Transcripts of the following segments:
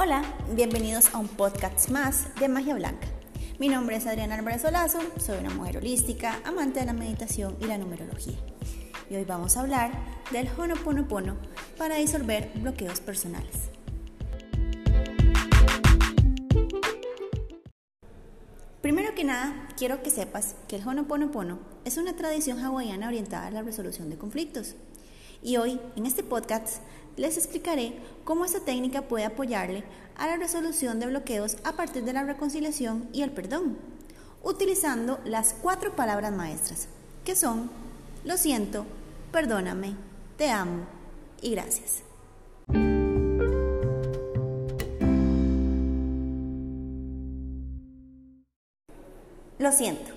Hola, bienvenidos a un podcast más de Magia Blanca. Mi nombre es Adriana Álvarez Solazo, soy una mujer holística, amante de la meditación y la numerología. Y hoy vamos a hablar del Honoponopono para disolver bloqueos personales. Primero que nada, quiero que sepas que el Honoponopono es una tradición hawaiana orientada a la resolución de conflictos. Y hoy, en este podcast, les explicaré cómo esta técnica puede apoyarle a la resolución de bloqueos a partir de la reconciliación y el perdón, utilizando las cuatro palabras maestras, que son lo siento, perdóname, te amo y gracias. Lo siento.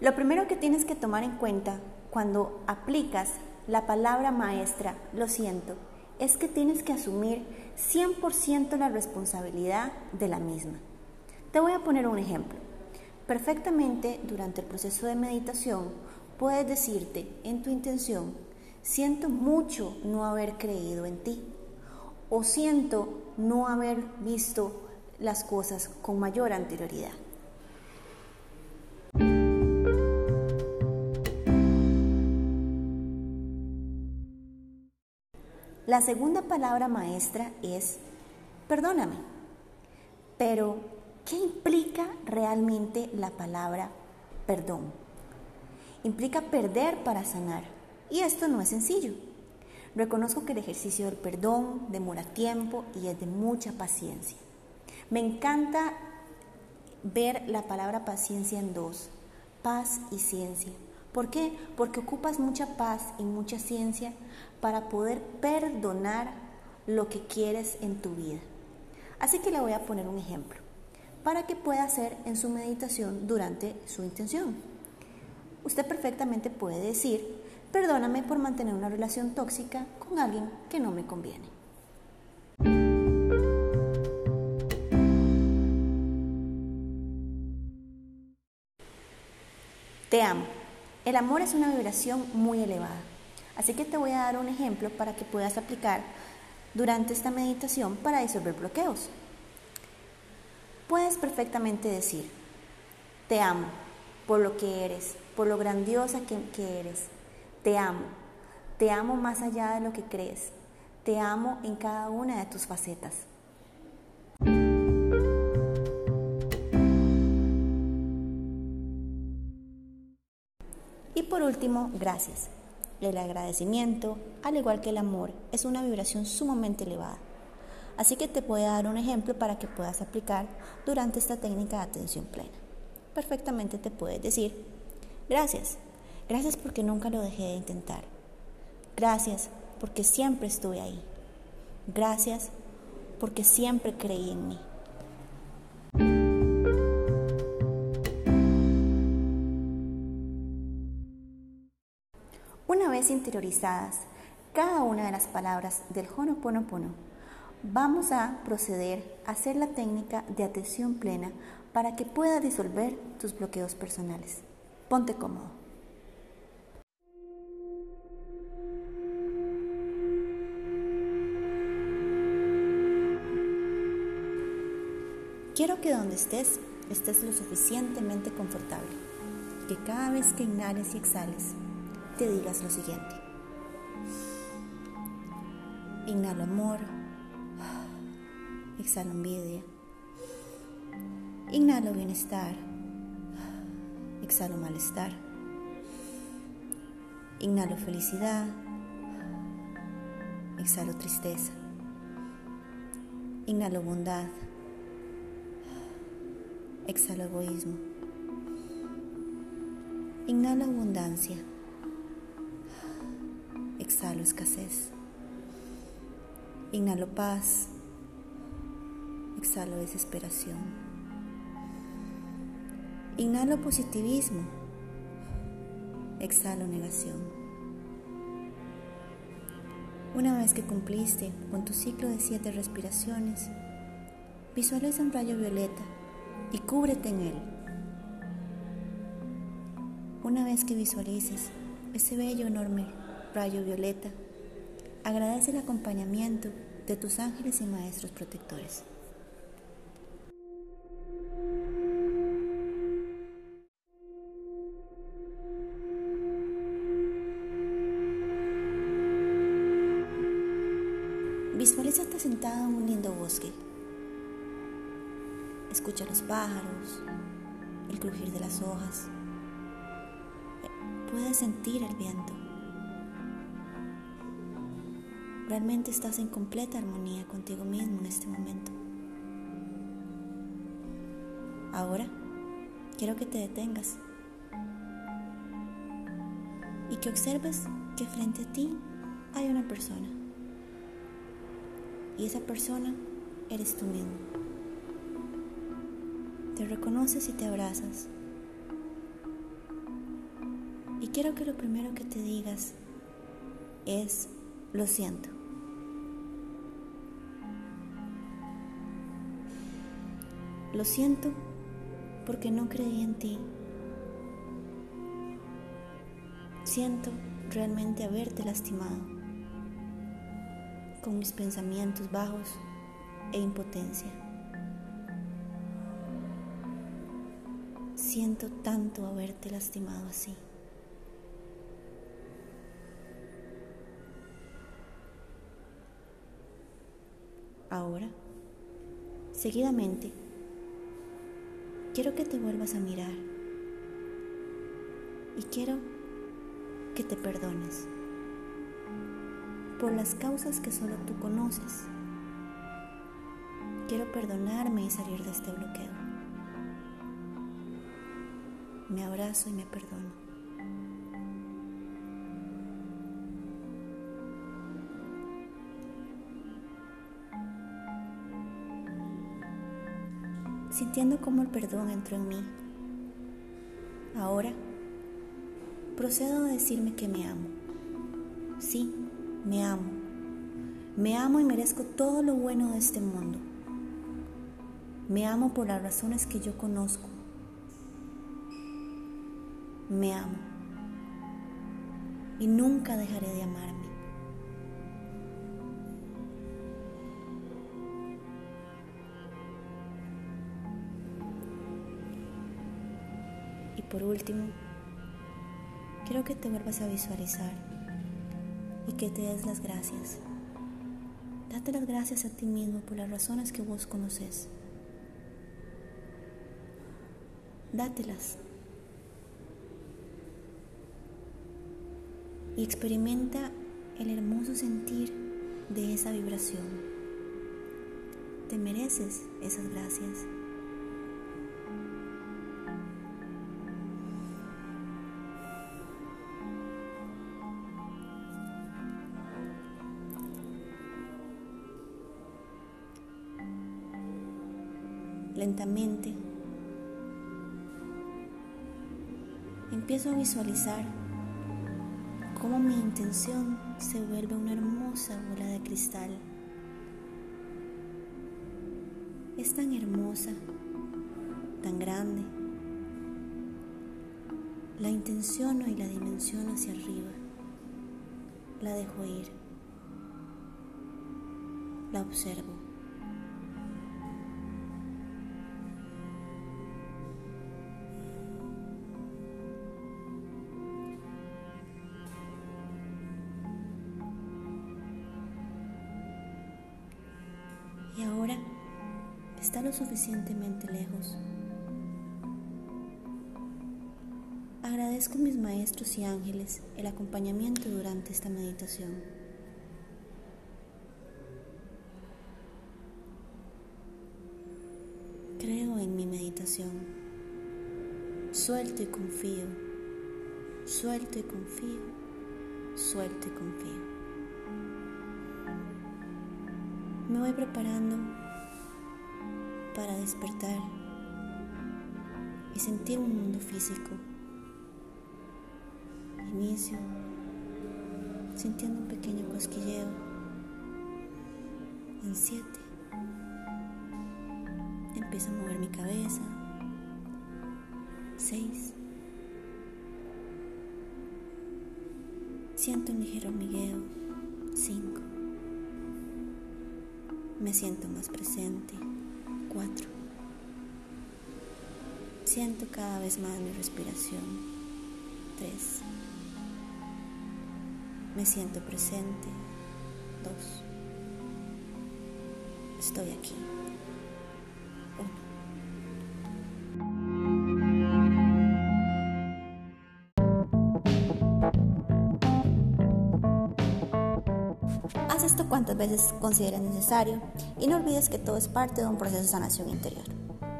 Lo primero que tienes que tomar en cuenta cuando aplicas la palabra maestra, lo siento, es que tienes que asumir 100% la responsabilidad de la misma. Te voy a poner un ejemplo. Perfectamente durante el proceso de meditación puedes decirte en tu intención, siento mucho no haber creído en ti o siento no haber visto las cosas con mayor anterioridad. La segunda palabra maestra es perdóname. Pero, ¿qué implica realmente la palabra perdón? Implica perder para sanar. Y esto no es sencillo. Reconozco que el ejercicio del perdón demora tiempo y es de mucha paciencia. Me encanta ver la palabra paciencia en dos, paz y ciencia. ¿Por qué? Porque ocupas mucha paz y mucha ciencia para poder perdonar lo que quieres en tu vida. Así que le voy a poner un ejemplo para que pueda hacer en su meditación durante su intención. Usted perfectamente puede decir, perdóname por mantener una relación tóxica con alguien que no me conviene. Te amo. El amor es una vibración muy elevada. Así que te voy a dar un ejemplo para que puedas aplicar durante esta meditación para disolver bloqueos. Puedes perfectamente decir, te amo por lo que eres, por lo grandiosa que, que eres. Te amo. Te amo más allá de lo que crees. Te amo en cada una de tus facetas. Por último, gracias. El agradecimiento, al igual que el amor, es una vibración sumamente elevada. Así que te voy a dar un ejemplo para que puedas aplicar durante esta técnica de atención plena. Perfectamente te puedes decir, gracias, gracias porque nunca lo dejé de intentar. Gracias porque siempre estuve ahí. Gracias porque siempre creí en mí. Interiorizadas cada una de las palabras del Honoponopono, vamos a proceder a hacer la técnica de atención plena para que pueda disolver tus bloqueos personales. Ponte cómodo. Quiero que donde estés estés lo suficientemente confortable, que cada vez que inhales y exhales te digas lo siguiente. Inhalo amor, exhalo envidia, inhalo bienestar, exhalo malestar, inhalo felicidad, exhalo tristeza, inhalo bondad, exhalo egoísmo, inhalo abundancia exhalo escasez. Inhalo paz, exhalo desesperación. Inhalo positivismo, exhalo negación. Una vez que cumpliste con tu ciclo de siete respiraciones, visualiza un rayo violeta y cúbrete en él. Una vez que visualices ese bello enorme rayo violeta. Agradece el acompañamiento de tus ángeles y maestros protectores. Visualízate sentado en un lindo bosque. Escucha los pájaros, el crujir de las hojas. Puedes sentir el viento. Realmente estás en completa armonía contigo mismo en este momento. Ahora quiero que te detengas y que observes que frente a ti hay una persona. Y esa persona eres tú mismo. Te reconoces y te abrazas. Y quiero que lo primero que te digas es, lo siento. Lo siento porque no creí en ti. Siento realmente haberte lastimado con mis pensamientos bajos e impotencia. Siento tanto haberte lastimado así. Ahora, seguidamente, quiero que te vuelvas a mirar y quiero que te perdones por las causas que solo tú conoces. Quiero perdonarme y salir de este bloqueo. Me abrazo y me perdono. Sintiendo cómo el perdón entró en mí. Ahora procedo a decirme que me amo. Sí, me amo. Me amo y merezco todo lo bueno de este mundo. Me amo por las razones que yo conozco. Me amo. Y nunca dejaré de amarme. Por último, quiero que te vuelvas a visualizar y que te des las gracias. Date las gracias a ti mismo por las razones que vos conoces. Dátelas. Y experimenta el hermoso sentir de esa vibración. Te mereces esas gracias. Lentamente, empiezo a visualizar cómo mi intención se vuelve una hermosa bola de cristal. Es tan hermosa, tan grande. La intenciono y la dimensiono hacia arriba. La dejo ir. La observo. Suficientemente lejos. Agradezco a mis maestros y ángeles el acompañamiento durante esta meditación. Creo en mi meditación. Suelto y confío. Suelto y confío. Suelto y confío. Me voy preparando para despertar y sentir un mundo físico. Inicio sintiendo un pequeño cosquilleo en siete. Empiezo a mover mi cabeza. Seis. Siento un ligero hormigueo. Cinco. Me siento más presente. Cuatro. Siento cada vez más mi respiración. Tres. Me siento presente. Dos. Estoy aquí. Cuantas veces consideres necesario y no olvides que todo es parte de un proceso de sanación interior.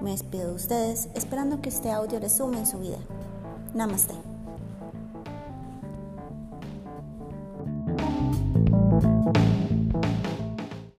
Me despido de ustedes esperando que este audio les sume en su vida. Namaste.